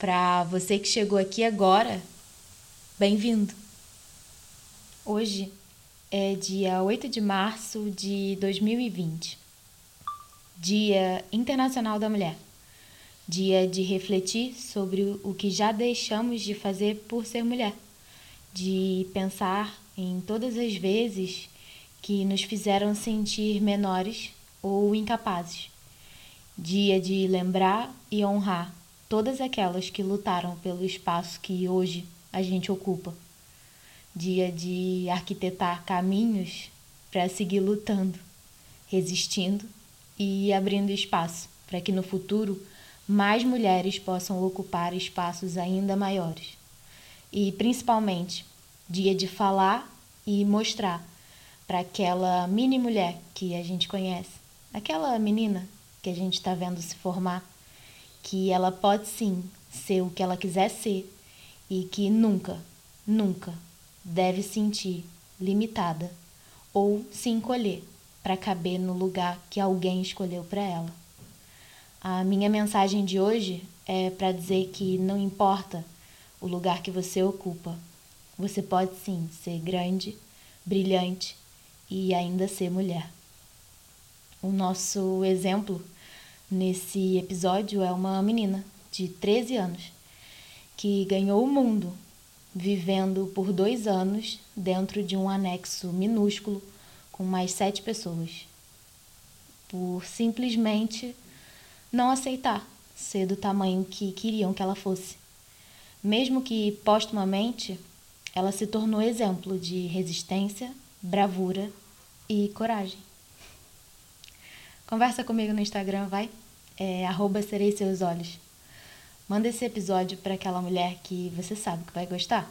para você que chegou aqui agora, bem-vindo! Hoje é dia 8 de março de 2020, Dia Internacional da Mulher. Dia de refletir sobre o que já deixamos de fazer por ser mulher, de pensar em todas as vezes que nos fizeram sentir menores ou incapazes. Dia de lembrar e honrar todas aquelas que lutaram pelo espaço que hoje a gente ocupa. Dia de arquitetar caminhos para seguir lutando, resistindo e abrindo espaço para que no futuro mais mulheres possam ocupar espaços ainda maiores. E principalmente, dia de falar e mostrar para aquela mini mulher que a gente conhece, aquela menina que a gente está vendo se formar que ela pode sim ser o que ela quiser ser e que nunca, nunca deve sentir limitada ou se encolher para caber no lugar que alguém escolheu para ela. A minha mensagem de hoje é para dizer que não importa o lugar que você ocupa, você pode sim ser grande, brilhante e ainda ser mulher. O nosso exemplo nesse episódio é uma menina de 13 anos que ganhou o mundo vivendo por dois anos dentro de um anexo minúsculo com mais sete pessoas, por simplesmente não aceitar ser do tamanho que queriam que ela fosse. Mesmo que postumamente ela se tornou exemplo de resistência, bravura e coragem. Conversa comigo no Instagram, vai? É arroba serei seus olhos. Manda esse episódio para aquela mulher que você sabe que vai gostar.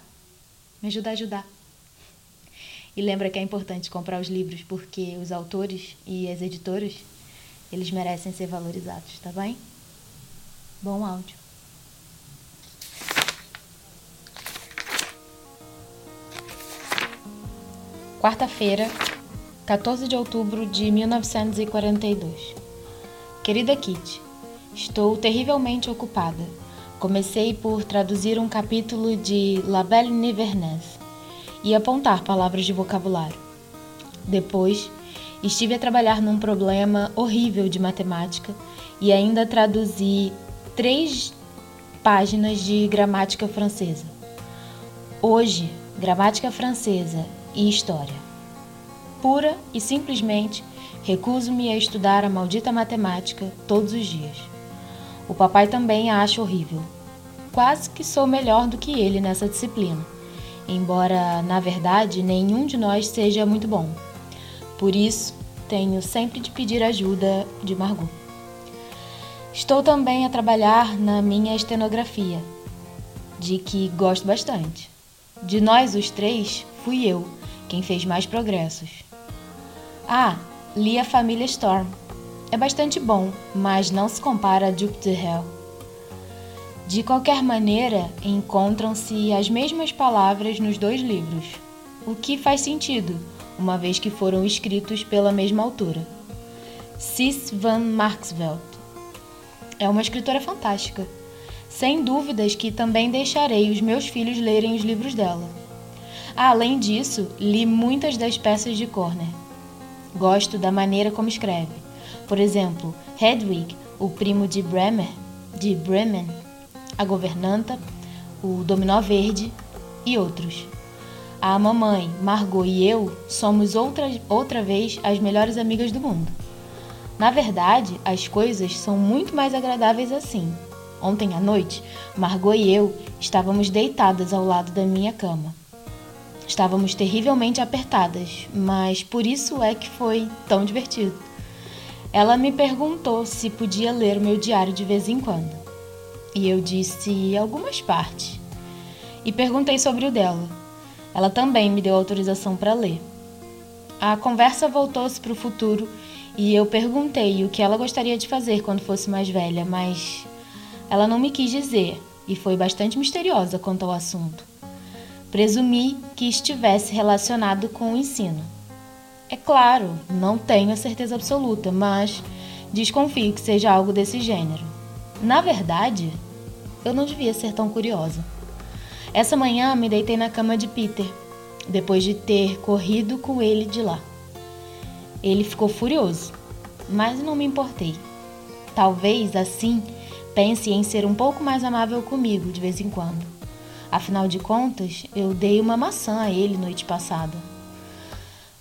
Me ajuda a ajudar. E lembra que é importante comprar os livros porque os autores e as editoras, eles merecem ser valorizados, tá bem? Bom áudio. Quarta-feira, 14 de outubro de 1942. Querida Kitty, estou terrivelmente ocupada. Comecei por traduzir um capítulo de La Belle Nivernaise e apontar palavras de vocabulário. Depois, estive a trabalhar num problema horrível de matemática e ainda traduzi três páginas de gramática francesa. Hoje, gramática francesa e história pura e simplesmente recuso-me a estudar a maldita matemática todos os dias. O papai também a acha horrível. Quase que sou melhor do que ele nessa disciplina, embora, na verdade, nenhum de nós seja muito bom. Por isso, tenho sempre de pedir ajuda de Margot. Estou também a trabalhar na minha estenografia, de que gosto bastante. De nós os três, fui eu quem fez mais progressos. Ah, li a família Storm. É bastante bom, mas não se compara a de Hell. De qualquer maneira, encontram-se as mesmas palavras nos dois livros, o que faz sentido, uma vez que foram escritos pela mesma autora. Cis van Marksveld. É uma escritora fantástica. Sem dúvidas que também deixarei os meus filhos lerem os livros dela. Além disso, li muitas das peças de Corner. Gosto da maneira como escreve. Por exemplo, Hedwig, o primo de Bremer, de Bremen, a governanta, o dominó verde e outros. A mamãe, Margot e eu somos outra, outra vez as melhores amigas do mundo. Na verdade, as coisas são muito mais agradáveis assim. Ontem à noite, Margot e eu estávamos deitadas ao lado da minha cama. Estávamos terrivelmente apertadas, mas por isso é que foi tão divertido. Ela me perguntou se podia ler o meu diário de vez em quando. E eu disse algumas partes. e perguntei sobre o dela. Ela também me deu autorização para ler. A conversa voltou-se para o futuro e eu perguntei o que ela gostaria de fazer quando fosse mais velha, mas ela não me quis dizer e foi bastante misteriosa quanto ao assunto. Presumi que estivesse relacionado com o ensino. É claro, não tenho a certeza absoluta, mas desconfio que seja algo desse gênero. Na verdade, eu não devia ser tão curiosa. Essa manhã me deitei na cama de Peter, depois de ter corrido com ele de lá. Ele ficou furioso, mas não me importei. Talvez assim pense em ser um pouco mais amável comigo de vez em quando. Afinal de contas, eu dei uma maçã a ele noite passada.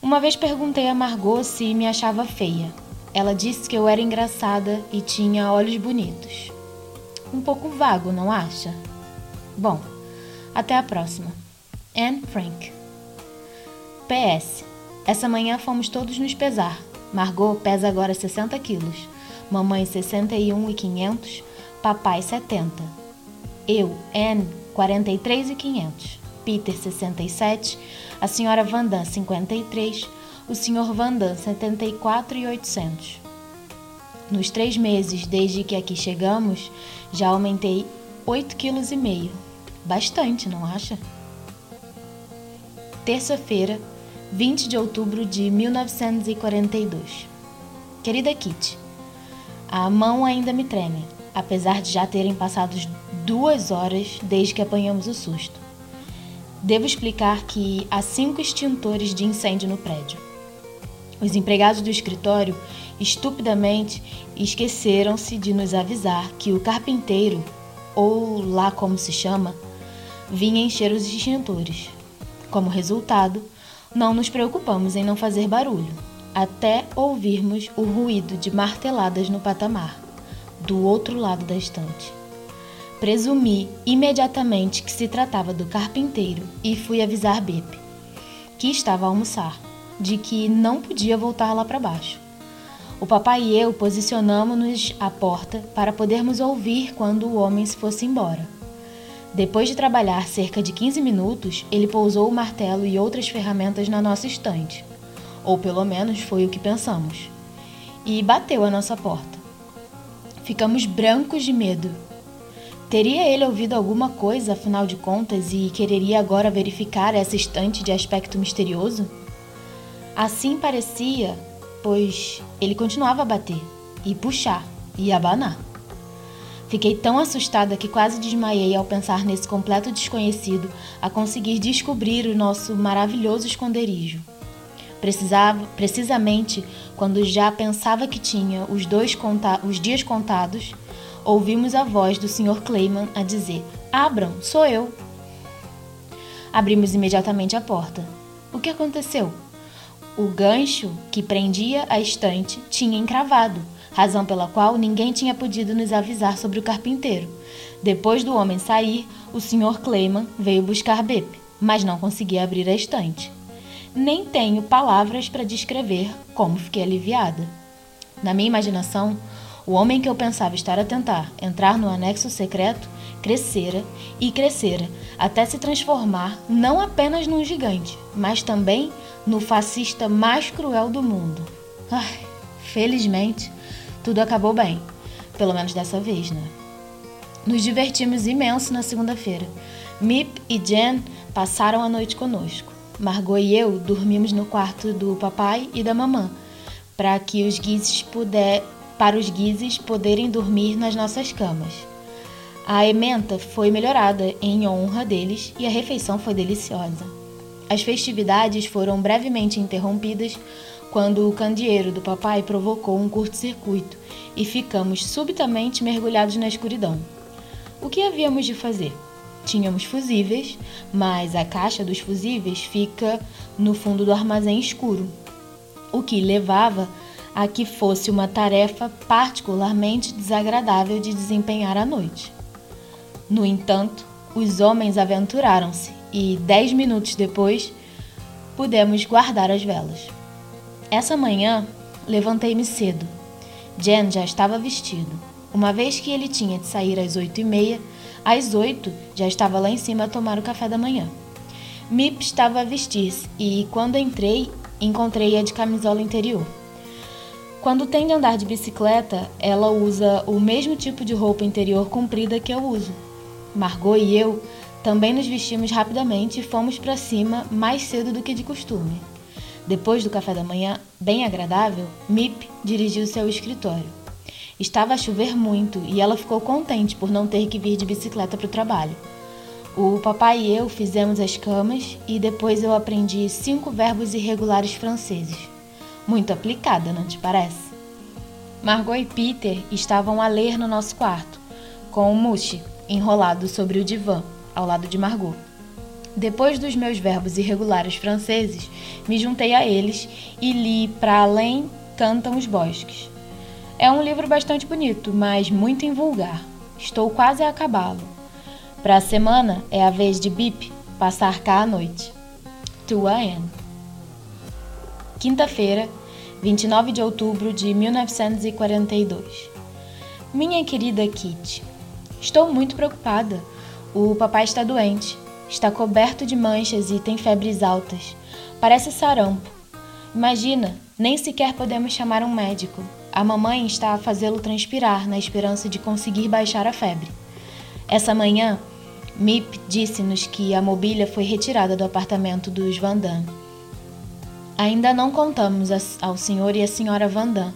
Uma vez perguntei a Margot se me achava feia. Ela disse que eu era engraçada e tinha olhos bonitos. Um pouco vago, não acha? Bom, até a próxima. Anne Frank. PS. Essa manhã fomos todos nos pesar. Margot pesa agora 60 quilos. Mamãe 61 e 500. Papai 70. Eu, Anne, 43 e 500. Peter 67. A senhora Vandan 53. O senhor Vandan 74 e 800. Nos três meses desde que aqui chegamos, já aumentei 8,5 kg. Bastante, não acha? Terça-feira, 20 de outubro de 1942. Querida Kitty, a mão ainda me treme, apesar de já terem passado duas horas desde que apanhamos o susto. Devo explicar que há cinco extintores de incêndio no prédio. Os empregados do escritório estupidamente esqueceram-se de nos avisar que o carpinteiro, ou lá como se chama, vinha encher os extintores. Como resultado, não nos preocupamos em não fazer barulho, até ouvirmos o ruído de marteladas no patamar, do outro lado da estante. Presumi imediatamente que se tratava do carpinteiro e fui avisar Bepe, que estava a almoçar de que não podia voltar lá para baixo. O papai e eu posicionamos-nos à porta para podermos ouvir quando o homem se fosse embora. Depois de trabalhar cerca de 15 minutos, ele pousou o martelo e outras ferramentas na nossa estante. Ou pelo menos foi o que pensamos. E bateu à nossa porta. Ficamos brancos de medo. Teria ele ouvido alguma coisa, afinal de contas, e quereria agora verificar essa estante de aspecto misterioso? Assim parecia, pois ele continuava a bater, e puxar, e abanar. Fiquei tão assustada que quase desmaiei ao pensar nesse completo desconhecido a conseguir descobrir o nosso maravilhoso esconderijo. Precisava, precisamente quando já pensava que tinha os, dois conta os dias contados, ouvimos a voz do Sr. Clayman a dizer: Abram, sou eu. Abrimos imediatamente a porta. O que aconteceu? O gancho que prendia a estante tinha encravado, razão pela qual ninguém tinha podido nos avisar sobre o carpinteiro. Depois do homem sair, o Sr. Clayman veio buscar Bep, mas não conseguia abrir a estante. Nem tenho palavras para descrever como fiquei aliviada. Na minha imaginação, o homem que eu pensava estar a tentar entrar no anexo secreto crescera e crescera até se transformar não apenas num gigante, mas também no fascista mais cruel do mundo. Ai, felizmente, tudo acabou bem. Pelo menos dessa vez, né? Nos divertimos imenso na segunda-feira. Mip e Jen passaram a noite conosco. Margot e eu dormimos no quarto do papai e da mamã, para que os guizes puder, para os guizes poderem dormir nas nossas camas. A ementa foi melhorada em honra deles e a refeição foi deliciosa. As festividades foram brevemente interrompidas quando o candeeiro do papai provocou um curto-circuito e ficamos subitamente mergulhados na escuridão. O que havíamos de fazer? Tínhamos fusíveis, mas a caixa dos fusíveis fica no fundo do armazém escuro, o que levava a que fosse uma tarefa particularmente desagradável de desempenhar à noite. No entanto, os homens aventuraram-se e, dez minutos depois, pudemos guardar as velas. Essa manhã, levantei-me cedo. Jen já estava vestido. uma vez que ele tinha de sair às oito e meia, às oito já estava lá em cima a tomar o café da manhã. Mip estava a vestir-se e, quando entrei, encontrei-a de camisola interior. Quando tem de andar de bicicleta, ela usa o mesmo tipo de roupa interior comprida que eu uso. Margot e eu também nos vestimos rapidamente e fomos para cima mais cedo do que de costume. Depois do café da manhã, bem agradável, Mip dirigiu seu escritório. Estava a chover muito e ela ficou contente por não ter que vir de bicicleta para o trabalho. O papai e eu fizemos as camas e depois eu aprendi cinco verbos irregulares franceses. Muito aplicada, não te parece? Margot e Peter estavam a ler no nosso quarto, com o Mushi enrolado sobre o divã, ao lado de Margot. Depois dos meus verbos irregulares franceses, me juntei a eles e li Para Além Cantam os Bosques. É um livro bastante bonito, mas muito invulgar. Estou quase a acabá-lo. Para a semana é a vez de Bip passar cá à noite. Tua Anne. Quinta-feira, 29 de outubro de 1942. Minha querida Kitty, estou muito preocupada. O papai está doente. Está coberto de manchas e tem febres altas. Parece sarampo. Imagina, nem sequer podemos chamar um médico. A mamãe está a fazê-lo transpirar na esperança de conseguir baixar a febre. Essa manhã, Mip disse-nos que a mobília foi retirada do apartamento dos Vandam. Ainda não contamos ao senhor e à senhora Vandam.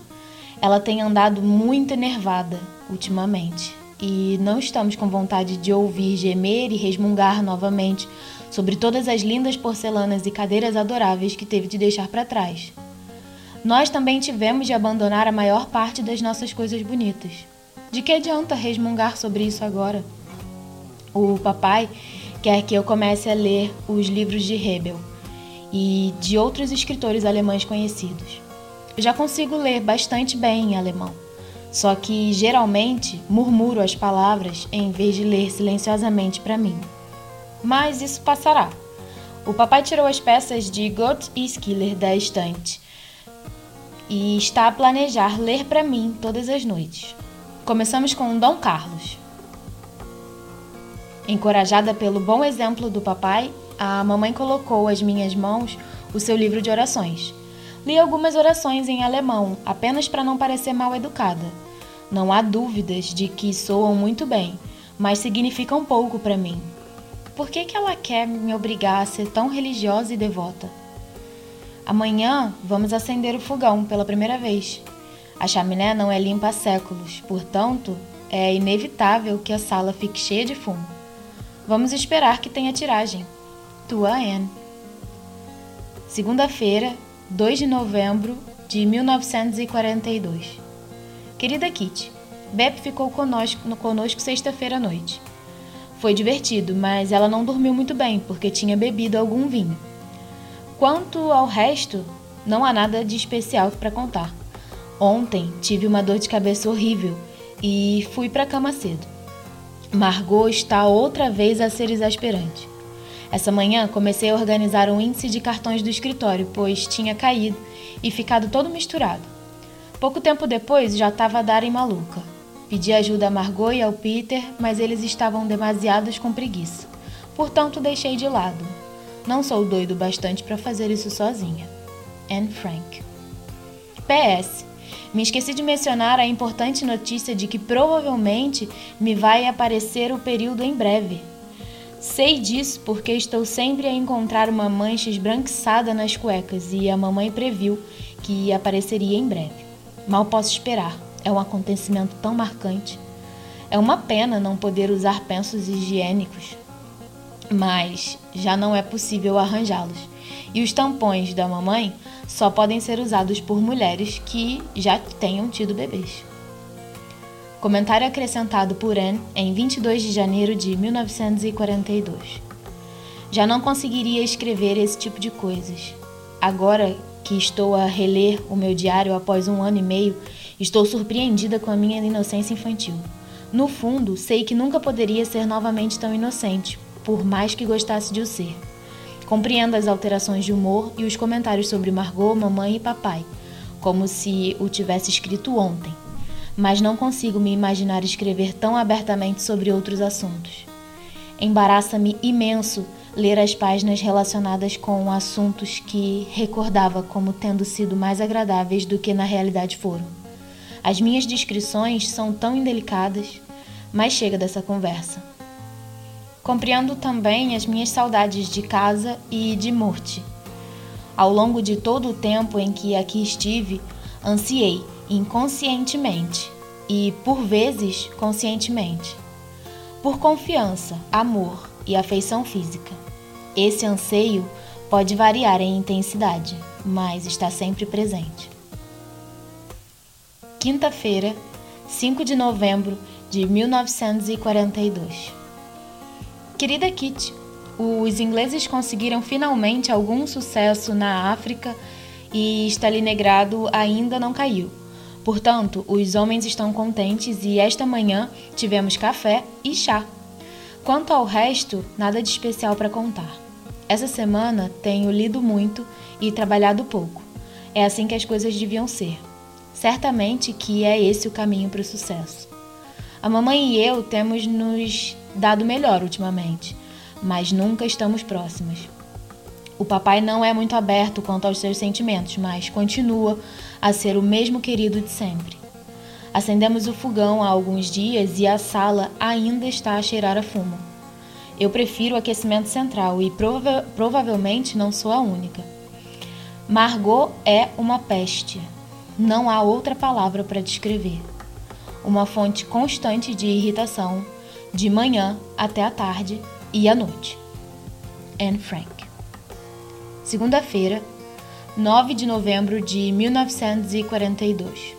Ela tem andado muito enervada ultimamente e não estamos com vontade de ouvir gemer e resmungar novamente sobre todas as lindas porcelanas e cadeiras adoráveis que teve de deixar para trás. Nós também tivemos de abandonar a maior parte das nossas coisas bonitas. De que adianta resmungar sobre isso agora? O papai quer que eu comece a ler os livros de Hebel e de outros escritores alemães conhecidos. Eu já consigo ler bastante bem em alemão só que geralmente murmuro as palavras em vez de ler silenciosamente para mim. Mas isso passará. O papai tirou as peças de Gott Iskiller da estante e está a planejar ler para mim todas as noites. Começamos com Dom Carlos. Encorajada pelo bom exemplo do papai, a mamãe colocou às minhas mãos o seu livro de orações. Li algumas orações em alemão, apenas para não parecer mal educada. Não há dúvidas de que soam muito bem, mas significam pouco para mim. Por que, que ela quer me obrigar a ser tão religiosa e devota? Amanhã vamos acender o fogão pela primeira vez. A chaminé não é limpa há séculos, portanto, é inevitável que a sala fique cheia de fumo. Vamos esperar que tenha tiragem. Tua Anne. Segunda-feira, 2 de novembro de 1942. Querida Kitty, Bep ficou conosco, conosco sexta-feira à noite. Foi divertido, mas ela não dormiu muito bem porque tinha bebido algum vinho. Quanto ao resto, não há nada de especial para contar. Ontem tive uma dor de cabeça horrível e fui para a cama cedo. Margot está outra vez a ser exasperante. Essa manhã comecei a organizar um índice de cartões do escritório, pois tinha caído e ficado todo misturado. Pouco tempo depois já estava a dar em maluca. Pedi ajuda a Margot e ao Peter, mas eles estavam demasiados com preguiça. Portanto, deixei de lado. Não sou doido bastante para fazer isso sozinha. Anne Frank. PS. Me esqueci de mencionar a importante notícia de que provavelmente me vai aparecer o período em breve. Sei disso porque estou sempre a encontrar uma mancha esbranquiçada nas cuecas e a mamãe previu que apareceria em breve. Mal posso esperar, é um acontecimento tão marcante. É uma pena não poder usar pensos higiênicos, mas já não é possível arranjá-los. E os tampões da mamãe só podem ser usados por mulheres que já tenham tido bebês. Comentário acrescentado por Anne em 22 de janeiro de 1942. Já não conseguiria escrever esse tipo de coisas. Agora que estou a reler o meu diário após um ano e meio, estou surpreendida com a minha inocência infantil. No fundo, sei que nunca poderia ser novamente tão inocente, por mais que gostasse de o ser. Compreendo as alterações de humor e os comentários sobre Margot, mamãe e papai, como se o tivesse escrito ontem. mas não consigo me imaginar escrever tão abertamente sobre outros assuntos. Embaraça-me imenso ler as páginas relacionadas com assuntos que recordava como tendo sido mais agradáveis do que na realidade foram. As minhas descrições são tão indelicadas, mas chega dessa conversa. Compreendo também as minhas saudades de casa e de Murti. Ao longo de todo o tempo em que aqui estive, ansiei inconscientemente e, por vezes, conscientemente, por confiança, amor e afeição física. Esse anseio pode variar em intensidade, mas está sempre presente. Quinta-feira, 5 de novembro de 1942. Querida Kitty, os ingleses conseguiram finalmente algum sucesso na África e Stalingrado ainda não caiu. Portanto, os homens estão contentes e esta manhã tivemos café e chá. Quanto ao resto, nada de especial para contar. Essa semana tenho lido muito e trabalhado pouco. É assim que as coisas deviam ser. Certamente que é esse o caminho para o sucesso. A mamãe e eu temos nos dado melhor ultimamente, mas nunca estamos próximas. O papai não é muito aberto quanto aos seus sentimentos, mas continua a ser o mesmo querido de sempre. Acendemos o fogão há alguns dias e a sala ainda está a cheirar a fumo. Eu prefiro o aquecimento central e prova provavelmente não sou a única. Margot é uma peste. Não há outra palavra para descrever. Uma fonte constante de irritação, de manhã até a tarde e à noite. Anne Frank. Segunda-feira, 9 de novembro de 1942.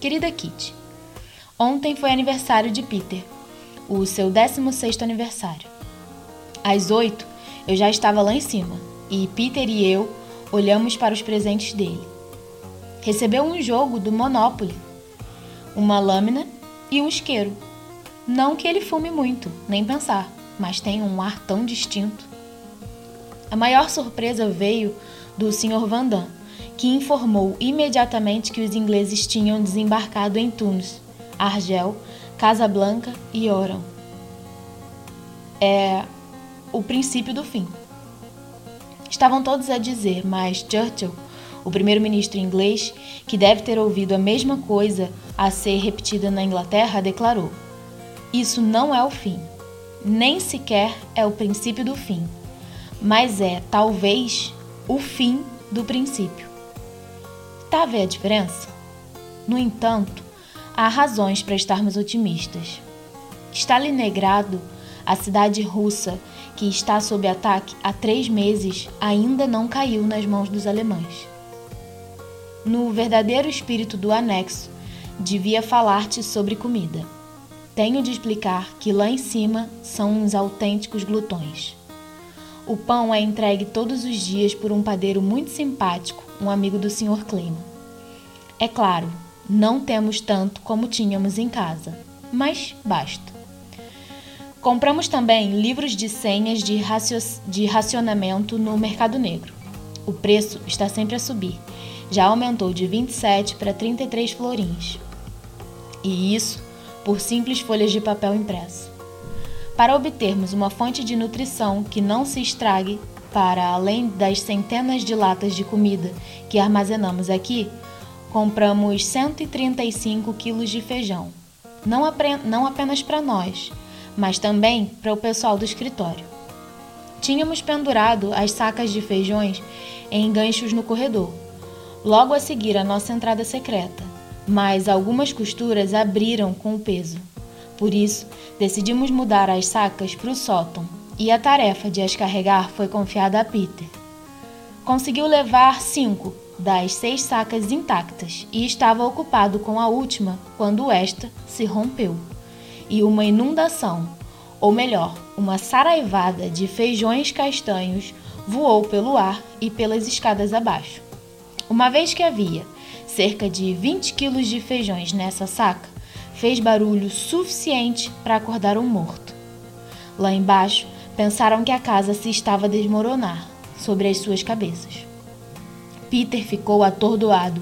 Querida Kitty, ontem foi aniversário de Peter, o seu 16º aniversário. Às oito, eu já estava lá em cima e Peter e eu olhamos para os presentes dele. Recebeu um jogo do Monopoly, uma lâmina e um isqueiro. Não que ele fume muito, nem pensar, mas tem um ar tão distinto. A maior surpresa veio do Sr. Vandam, que informou imediatamente que os ingleses tinham desembarcado em Tunis, Argel, Casablanca e Oran. É o princípio do fim. Estavam todos a dizer, mas Churchill, o primeiro-ministro inglês, que deve ter ouvido a mesma coisa a ser repetida na Inglaterra, declarou: Isso não é o fim, nem sequer é o princípio do fim, mas é, talvez, o fim do princípio. Tá a ver a diferença? No entanto, há razões para estarmos otimistas. Stalingrado, a cidade russa que está sob ataque há três meses, ainda não caiu nas mãos dos alemães. No verdadeiro espírito do anexo, devia falar-te sobre comida. Tenho de explicar que lá em cima são uns autênticos glutões. O pão é entregue todos os dias por um padeiro muito simpático, um amigo do Sr. Clima. É claro, não temos tanto como tínhamos em casa, mas basta. Compramos também livros de senhas de, de racionamento no mercado negro. O preço está sempre a subir. Já aumentou de 27 para 33 florins. E isso por simples folhas de papel impresso. Para obtermos uma fonte de nutrição que não se estrague, para além das centenas de latas de comida que armazenamos aqui, compramos 135 quilos de feijão. Não, não apenas para nós, mas também para o pessoal do escritório. Tínhamos pendurado as sacas de feijões em ganchos no corredor, logo a seguir a nossa entrada secreta, mas algumas costuras abriram com o peso. Por isso, decidimos mudar as sacas para o sótão e a tarefa de as carregar foi confiada a Peter. Conseguiu levar cinco das seis sacas intactas e estava ocupado com a última quando esta se rompeu e uma inundação, ou melhor, uma saraivada de feijões castanhos voou pelo ar e pelas escadas abaixo. Uma vez que havia cerca de 20 quilos de feijões nessa saca, fez barulho suficiente para acordar um morto. Lá embaixo, pensaram que a casa se estava a desmoronar sobre as suas cabeças. Peter ficou atordoado,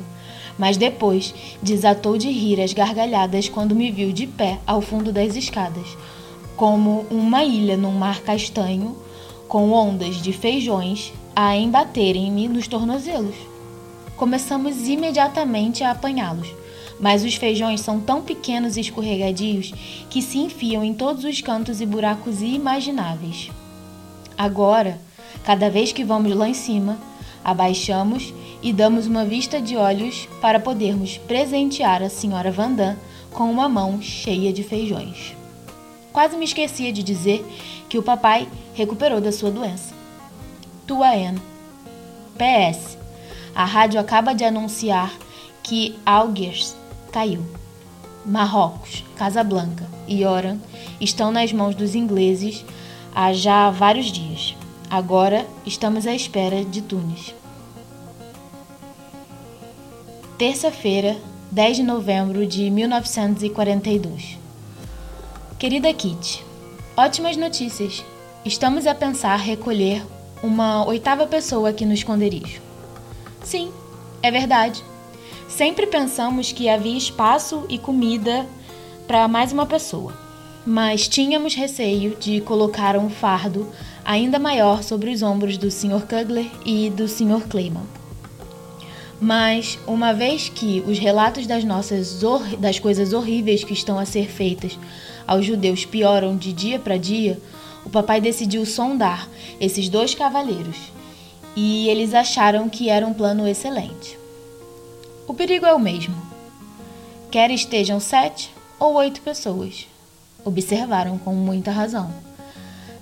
mas depois desatou de rir as gargalhadas quando me viu de pé ao fundo das escadas, como uma ilha num mar castanho, com ondas de feijões a embaterem-me nos tornozelos. Começamos imediatamente a apanhá-los, mas os feijões são tão pequenos e escorregadios que se enfiam em todos os cantos e buracos imagináveis. Agora, cada vez que vamos lá em cima, abaixamos e damos uma vista de olhos para podermos presentear a senhora Vandam com uma mão cheia de feijões. Quase me esquecia de dizer que o papai recuperou da sua doença. Tua Anne. PS. A rádio acaba de anunciar que Algiers caiu. Marrocos, Casablanca e Oran estão nas mãos dos ingleses há já vários dias. Agora estamos à espera de Tunis. Terça-feira, 10 de novembro de 1942. Querida Kitty, ótimas notícias. Estamos a pensar recolher uma oitava pessoa aqui no esconderijo. Sim, é verdade. Sempre pensamos que havia espaço e comida para mais uma pessoa, mas tínhamos receio de colocar um fardo ainda maior sobre os ombros do Sr. Kugler e do Sr. Clayman. Mas, uma vez que os relatos das nossas das coisas horríveis que estão a ser feitas aos judeus pioram de dia para dia, o papai decidiu sondar esses dois cavalheiros e eles acharam que era um plano excelente. O perigo é o mesmo. Quer estejam sete ou oito pessoas, observaram com muita razão.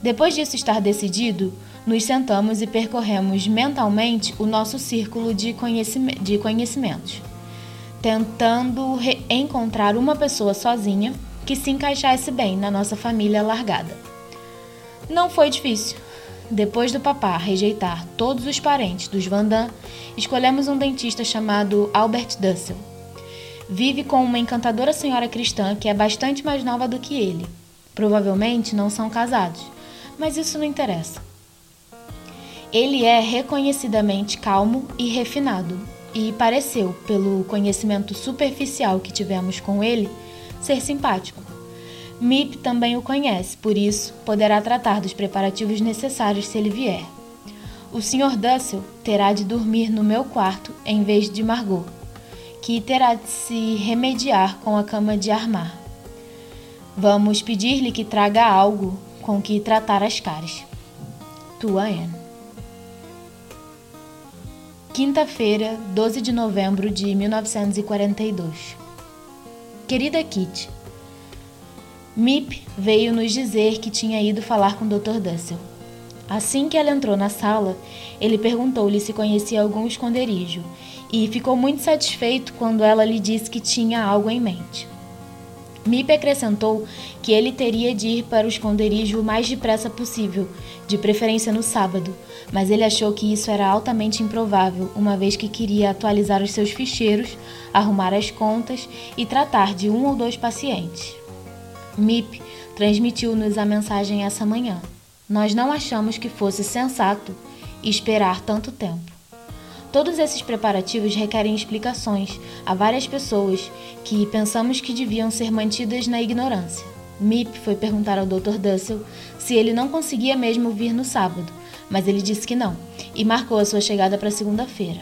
Depois disso estar decidido, nos sentamos e percorremos mentalmente o nosso círculo de, conhecime de conhecimentos, tentando encontrar uma pessoa sozinha que se encaixasse bem na nossa família largada. Não foi difícil. Depois do papá rejeitar todos os parentes dos Vandam, escolhemos um dentista chamado Albert Dussel. Vive com uma encantadora senhora cristã que é bastante mais nova do que ele. Provavelmente não são casados, mas isso não interessa. Ele é reconhecidamente calmo e refinado, e pareceu, pelo conhecimento superficial que tivemos com ele, ser simpático. Mip também o conhece, por isso poderá tratar dos preparativos necessários se ele vier. O Sr. Dussel terá de dormir no meu quarto em vez de Margot, que terá de se remediar com a cama de armar. Vamos pedir-lhe que traga algo com que tratar as caras. Tua Anne. Quinta-feira, 12 de novembro de 1942. Querida Kitty, Mip veio nos dizer que tinha ido falar com o Dr. Dussel. Assim que ela entrou na sala, ele perguntou-lhe se conhecia algum esconderijo e ficou muito satisfeito quando ela lhe disse que tinha algo em mente. Mip acrescentou que ele teria de ir para o esconderijo o mais depressa possível, de preferência no sábado, mas ele achou que isso era altamente improvável, uma vez que queria atualizar os seus ficheiros, arrumar as contas e tratar de um ou dois pacientes. Mip transmitiu-nos a mensagem essa manhã. Nós não achamos que fosse sensato esperar tanto tempo. Todos esses preparativos requerem explicações a várias pessoas que pensamos que deviam ser mantidas na ignorância. Mip foi perguntar ao Dr. Dussel se ele não conseguia mesmo vir no sábado, mas ele disse que não e marcou a sua chegada para segunda-feira.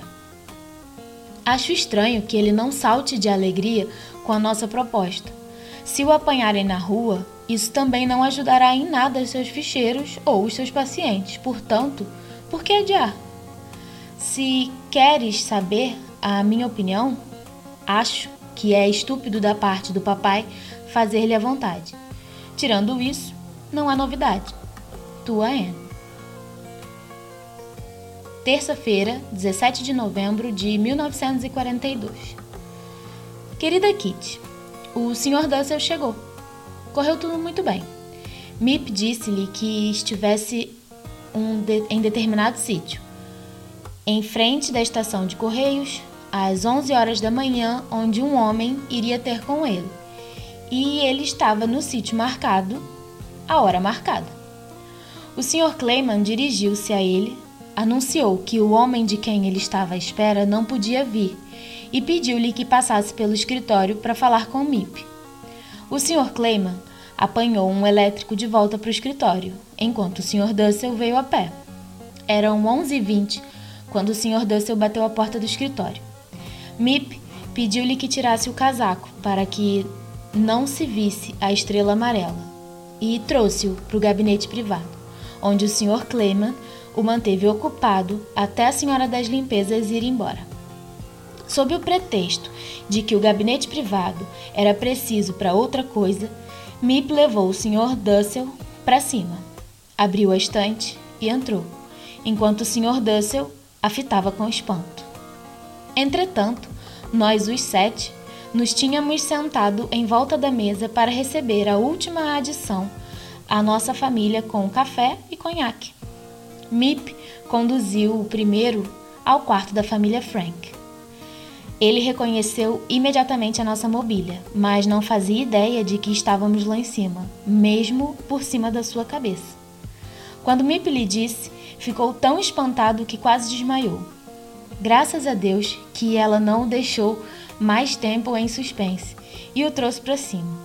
Acho estranho que ele não salte de alegria com a nossa proposta. Se o apanharem na rua, isso também não ajudará em nada os seus ficheiros ou os seus pacientes. Portanto, por que adiar? Se queres saber a minha opinião, acho que é estúpido da parte do papai fazer-lhe a vontade. Tirando isso, não há novidade. Tua Anne. Terça-feira, 17 de novembro de 1942. Querida Kitty, o Sr. Dussel chegou. Correu tudo muito bem. Mip disse-lhe que estivesse um de, em determinado sítio, em frente da estação de correios, às 11 horas da manhã, onde um homem iria ter com ele. E ele estava no sítio marcado, a hora marcada. O Sr. Clayman dirigiu-se a ele, anunciou que o homem de quem ele estava à espera não podia vir e pediu-lhe que passasse pelo escritório para falar com o MIP. O Sr. Clayman apanhou um elétrico de volta para o escritório, enquanto o Sr. Dussel veio a pé. Eram 11h20 quando o Sr. Dussel bateu a porta do escritório. Mip pediu-lhe que tirasse o casaco para que não se visse a estrela amarela e trouxe-o para o gabinete privado, onde o Sr. Clayman o manteve ocupado até a senhora das limpezas ir embora. Sob o pretexto de que o gabinete privado era preciso para outra coisa, Mip levou o Sr. Dussel para cima, abriu a estante e entrou, enquanto o Sr. Dussel a fitava com espanto. Entretanto, nós os sete nos tínhamos sentado em volta da mesa para receber a última adição à nossa família com café e conhaque. Mip conduziu o primeiro ao quarto da família Frank. Ele reconheceu imediatamente a nossa mobília, mas não fazia ideia de que estávamos lá em cima, mesmo por cima da sua cabeça. Quando Mip lhe disse, ficou tão espantado que quase desmaiou. Graças a Deus que ela não o deixou mais tempo em suspense e o trouxe para cima.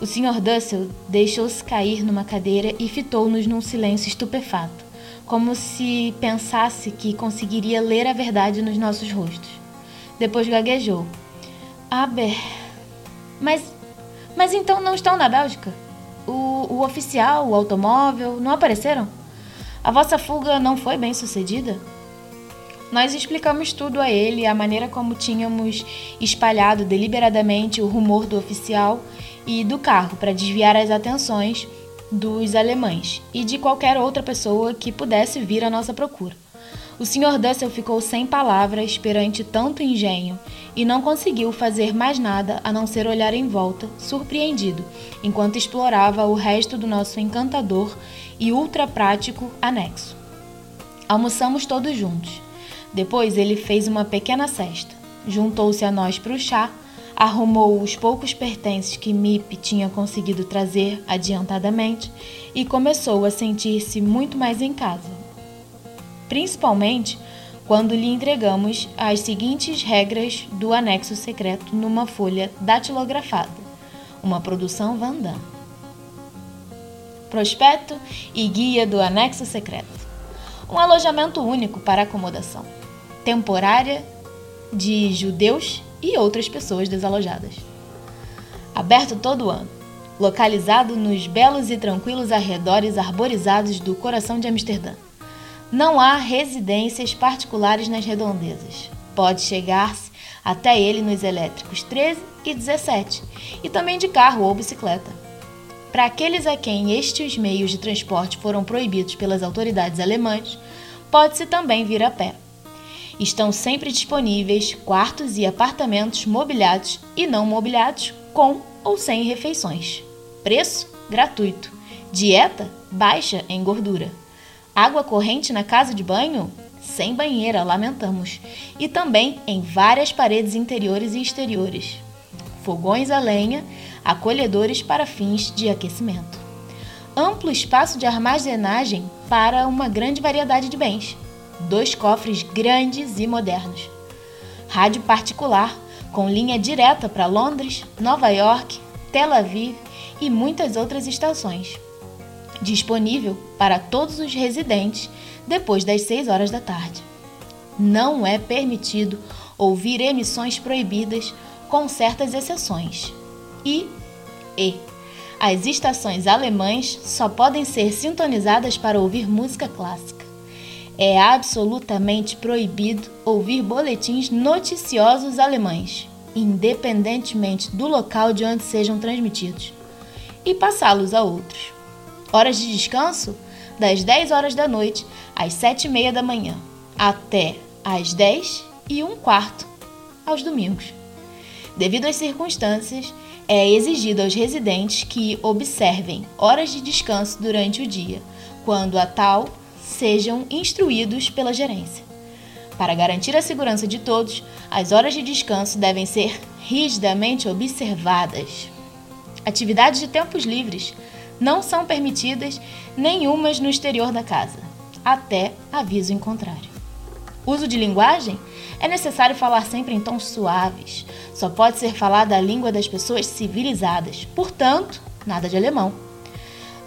O Sr. Dussel deixou-se cair numa cadeira e fitou-nos num silêncio estupefato como se pensasse que conseguiria ler a verdade nos nossos rostos. Depois gaguejou. Aber. Mas. Mas então não estão na Bélgica? O, o oficial, o automóvel, não apareceram? A vossa fuga não foi bem sucedida? Nós explicamos tudo a ele, a maneira como tínhamos espalhado deliberadamente o rumor do oficial e do carro para desviar as atenções dos alemães e de qualquer outra pessoa que pudesse vir à nossa procura. O Sr. Dussel ficou sem palavras perante tanto engenho e não conseguiu fazer mais nada a não ser olhar em volta, surpreendido, enquanto explorava o resto do nosso encantador e ultra prático anexo. Almoçamos todos juntos. Depois ele fez uma pequena cesta, juntou-se a nós para o chá arrumou os poucos pertences que Mip tinha conseguido trazer adiantadamente e começou a sentir-se muito mais em casa. Principalmente quando lhe entregamos as seguintes regras do anexo secreto numa folha datilografada, uma produção Van. Prospecto e guia do anexo secreto. Um alojamento único para acomodação, temporária de judeus e outras pessoas desalojadas. Aberto todo ano, localizado nos belos e tranquilos arredores arborizados do coração de Amsterdã. Não há residências particulares nas redondezas. Pode chegar-se até ele nos elétricos 13 e 17, e também de carro ou bicicleta. Para aqueles a quem estes meios de transporte foram proibidos pelas autoridades alemãs, pode-se também vir a pé. Estão sempre disponíveis quartos e apartamentos mobiliados e não mobiliados, com ou sem refeições. Preço gratuito. Dieta baixa em gordura. Água corrente na casa de banho? Sem banheira, lamentamos. E também em várias paredes interiores e exteriores. Fogões a lenha, acolhedores para fins de aquecimento. Amplo espaço de armazenagem para uma grande variedade de bens dois cofres grandes e modernos. Rádio particular, com linha direta para Londres, Nova York, Tel Aviv e muitas outras estações. Disponível para todos os residentes depois das 6 horas da tarde. Não é permitido ouvir emissões proibidas, com certas exceções. E E. As estações alemãs só podem ser sintonizadas para ouvir música clássica. É absolutamente proibido ouvir boletins noticiosos alemães, independentemente do local de onde sejam transmitidos, e passá-los a outros. Horas de descanso? Das 10 horas da noite às 7 e meia da manhã, até às 10 e um quarto aos domingos. Devido às circunstâncias, é exigido aos residentes que observem horas de descanso durante o dia, quando a tal sejam instruídos pela gerência. Para garantir a segurança de todos, as horas de descanso devem ser rigidamente observadas. Atividades de tempos livres não são permitidas nenhumas no exterior da casa, até aviso em contrário. Uso de linguagem? É necessário falar sempre em tons suaves. Só pode ser falada a língua das pessoas civilizadas. Portanto, nada de alemão.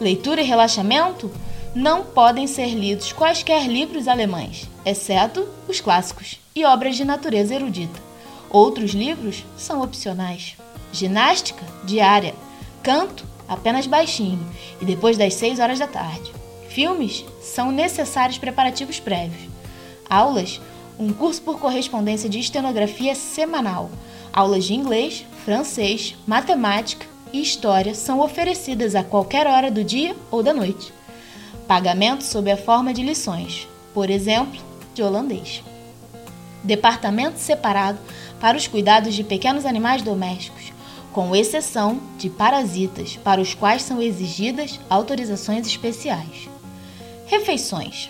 Leitura e relaxamento? Não podem ser lidos quaisquer livros alemães, exceto os clássicos e obras de natureza erudita. Outros livros são opcionais. Ginástica diária, canto apenas baixinho e depois das 6 horas da tarde. Filmes são necessários preparativos prévios. Aulas, um curso por correspondência de estenografia semanal. Aulas de inglês, francês, matemática e história são oferecidas a qualquer hora do dia ou da noite. Pagamento sob a forma de lições, por exemplo, de holandês. Departamento separado para os cuidados de pequenos animais domésticos, com exceção de parasitas, para os quais são exigidas autorizações especiais. Refeições: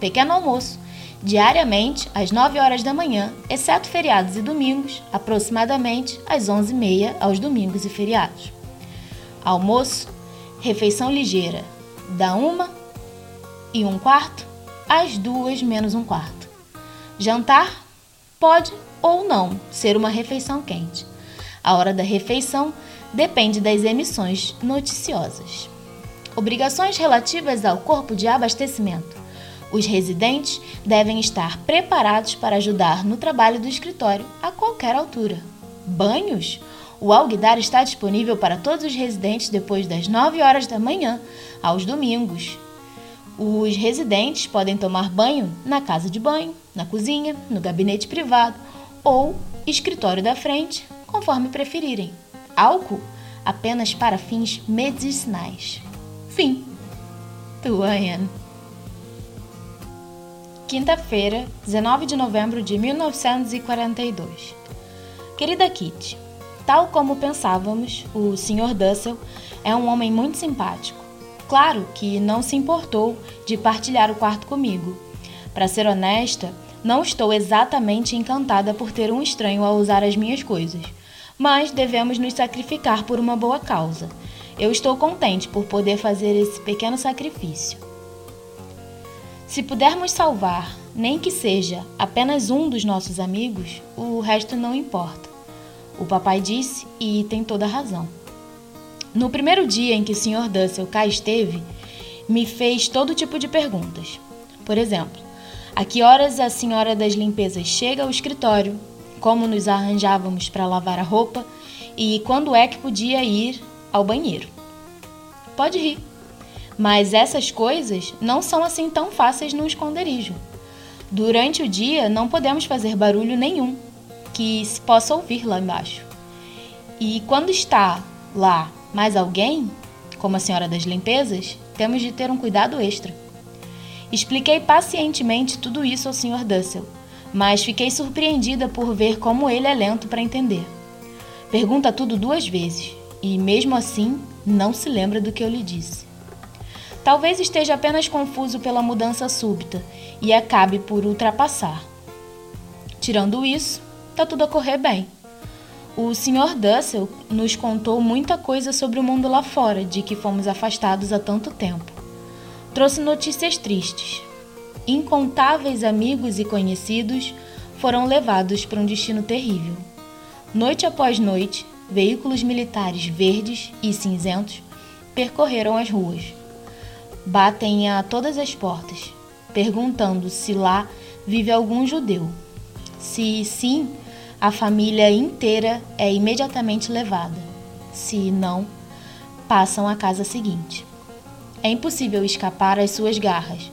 pequeno almoço, diariamente às 9 horas da manhã, exceto feriados e domingos, aproximadamente às 11h30 aos domingos e feriados. Almoço, refeição ligeira, da 1 e 1 quarto às 2 menos 1 quarto. Jantar pode ou não ser uma refeição quente. A hora da refeição depende das emissões noticiosas. Obrigações relativas ao corpo de abastecimento. Os residentes devem estar preparados para ajudar no trabalho do escritório a qualquer altura. Banhos? O Alguidar está disponível para todos os residentes depois das 9 horas da manhã, aos domingos. Os residentes podem tomar banho na casa de banho, na cozinha, no gabinete privado ou escritório da frente, conforme preferirem. Álcool apenas para fins medicinais. Fim. Tuanhan. Quinta-feira, 19 de novembro de 1942. Querida Kitty, tal como pensávamos, o Sr. Dussel é um homem muito simpático. Claro que não se importou de partilhar o quarto comigo. Para ser honesta, não estou exatamente encantada por ter um estranho a usar as minhas coisas, mas devemos nos sacrificar por uma boa causa. Eu estou contente por poder fazer esse pequeno sacrifício. Se pudermos salvar, nem que seja apenas um dos nossos amigos, o resto não importa. O papai disse e tem toda a razão. No primeiro dia em que o Sr. Dussel cá esteve, me fez todo tipo de perguntas. Por exemplo, a que horas a senhora das limpezas chega ao escritório, como nos arranjávamos para lavar a roupa e quando é que podia ir ao banheiro. Pode rir. Mas essas coisas não são assim tão fáceis no esconderijo. Durante o dia não podemos fazer barulho nenhum que se possa ouvir lá embaixo. E quando está lá mais alguém, como a senhora das limpezas, temos de ter um cuidado extra. Expliquei pacientemente tudo isso ao Sr. Dussel, mas fiquei surpreendida por ver como ele é lento para entender. Pergunta tudo duas vezes e, mesmo assim, não se lembra do que eu lhe disse. Talvez esteja apenas confuso pela mudança súbita e acabe por ultrapassar. Tirando isso, está tudo a correr bem. O Sr. Dussel nos contou muita coisa sobre o mundo lá fora, de que fomos afastados há tanto tempo. Trouxe notícias tristes. Incontáveis amigos e conhecidos foram levados para um destino terrível. Noite após noite, veículos militares verdes e cinzentos percorreram as ruas batem a todas as portas, perguntando se lá vive algum judeu. Se sim, a família inteira é imediatamente levada. Se não, passam à casa seguinte. É impossível escapar às suas garras,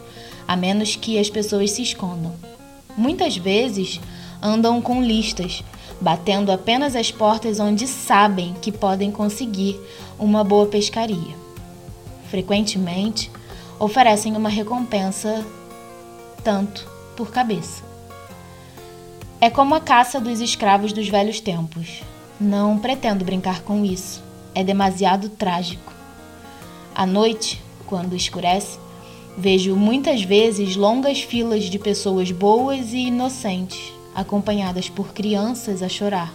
a menos que as pessoas se escondam. Muitas vezes andam com listas, batendo apenas as portas onde sabem que podem conseguir uma boa pescaria. Frequentemente, oferecem uma recompensa tanto por cabeça. É como a caça dos escravos dos velhos tempos. Não pretendo brincar com isso. É demasiado trágico. À noite, quando escurece, vejo muitas vezes longas filas de pessoas boas e inocentes, acompanhadas por crianças a chorar,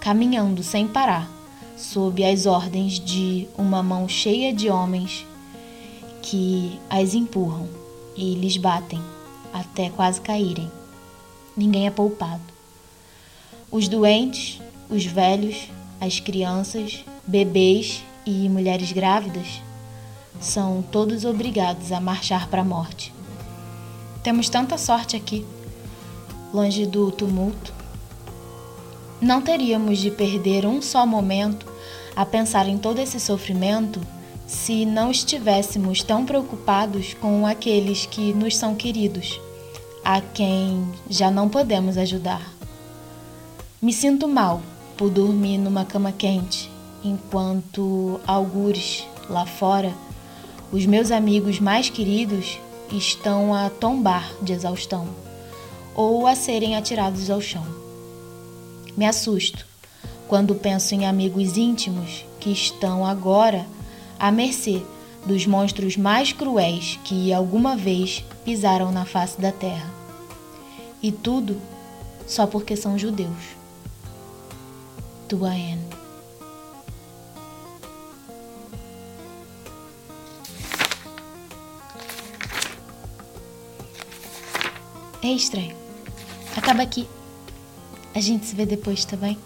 caminhando sem parar, sob as ordens de uma mão cheia de homens que as empurram e lhes batem até quase caírem. ninguém é poupado. Os doentes, os velhos, as crianças, bebês e mulheres grávidas são todos obrigados a marchar para a morte. Temos tanta sorte aqui, longe do tumulto. Não teríamos de perder um só momento a pensar em todo esse sofrimento se não estivéssemos tão preocupados com aqueles que nos são queridos, a quem já não podemos ajudar. Me sinto mal por dormir numa cama quente, enquanto algures lá fora, os meus amigos mais queridos estão a tombar de exaustão ou a serem atirados ao chão. Me assusto quando penso em amigos íntimos que estão agora à mercê dos monstros mais cruéis que alguma vez pisaram na face da terra. E tudo só porque são judeus. Duayen. É estranho. Acaba aqui. A gente se vê depois, tá bem?